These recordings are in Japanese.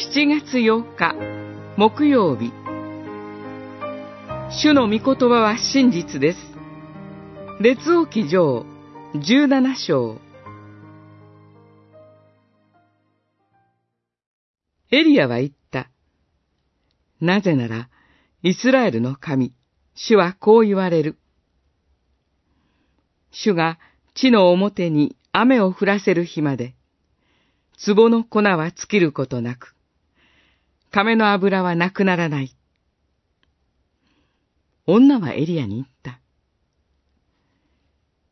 7月8日木曜日主の御言葉は真実です。列王記上17章エリアは言った。なぜなら、イスラエルの神、主はこう言われる。主が地の表に雨を降らせる日まで、壺の粉は尽きることなく、亀の油はなくならない。女はエリアに言った。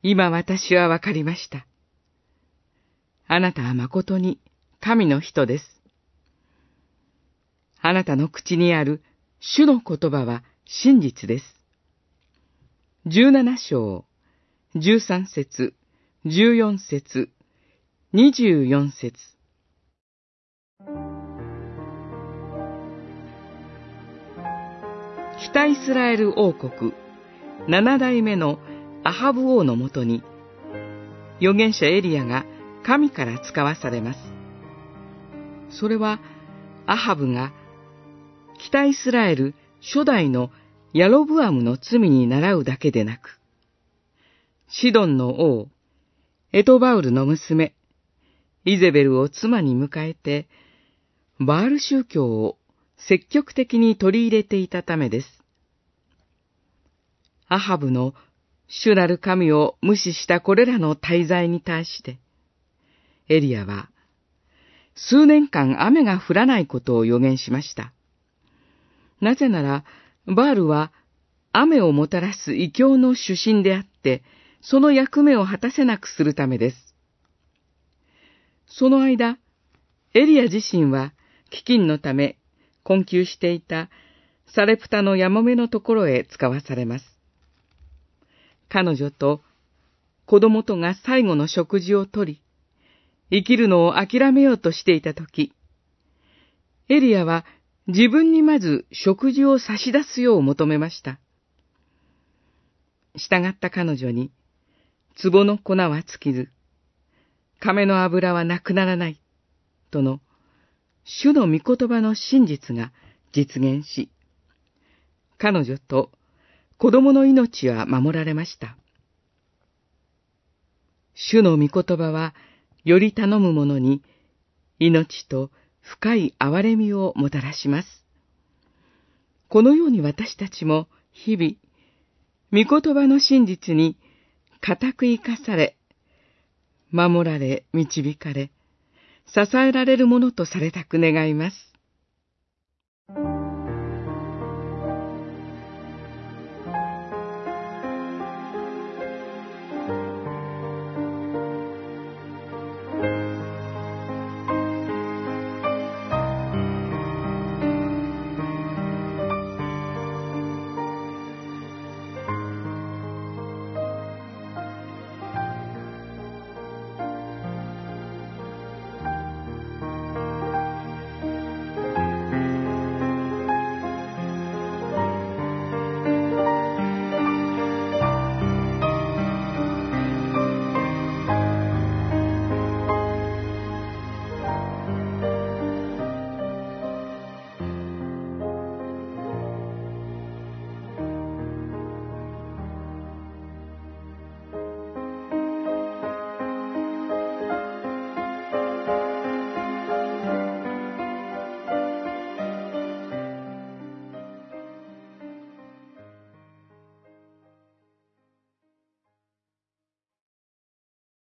今私はわかりました。あなたは誠に神の人です。あなたの口にある主の言葉は真実です。十七章、十三節、十四節、二十四節。北イスラエル王国、七代目のアハブ王のもとに、預言者エリアが神から使わされます。それは、アハブが北イスラエル初代のヤロブアムの罪に倣うだけでなく、シドンの王、エトバウルの娘、イゼベルを妻に迎えて、バール宗教を積極的に取り入れていたためです。アハブの主なる神を無視したこれらの滞在に対して、エリアは、数年間雨が降らないことを予言しました。なぜなら、バールは雨をもたらす異教の主神であって、その役目を果たせなくするためです。その間、エリア自身は飢饉のため困窮していたサレプタのヤモメのところへ使わされます。彼女と子供とが最後の食事をとり、生きるのを諦めようとしていたとき、エリアは自分にまず食事を差し出すよう求めました。従った彼女に、壺の粉は尽きず、亀の油はなくならない、との、主の御言葉の真実が実現し、彼女と子供の命は守られました。主の御言葉は、より頼む者に、命と深い憐れみをもたらします。このように私たちも日々、御言葉の真実に固く生かされ、守られ、導かれ、支えられるものとされたく願います。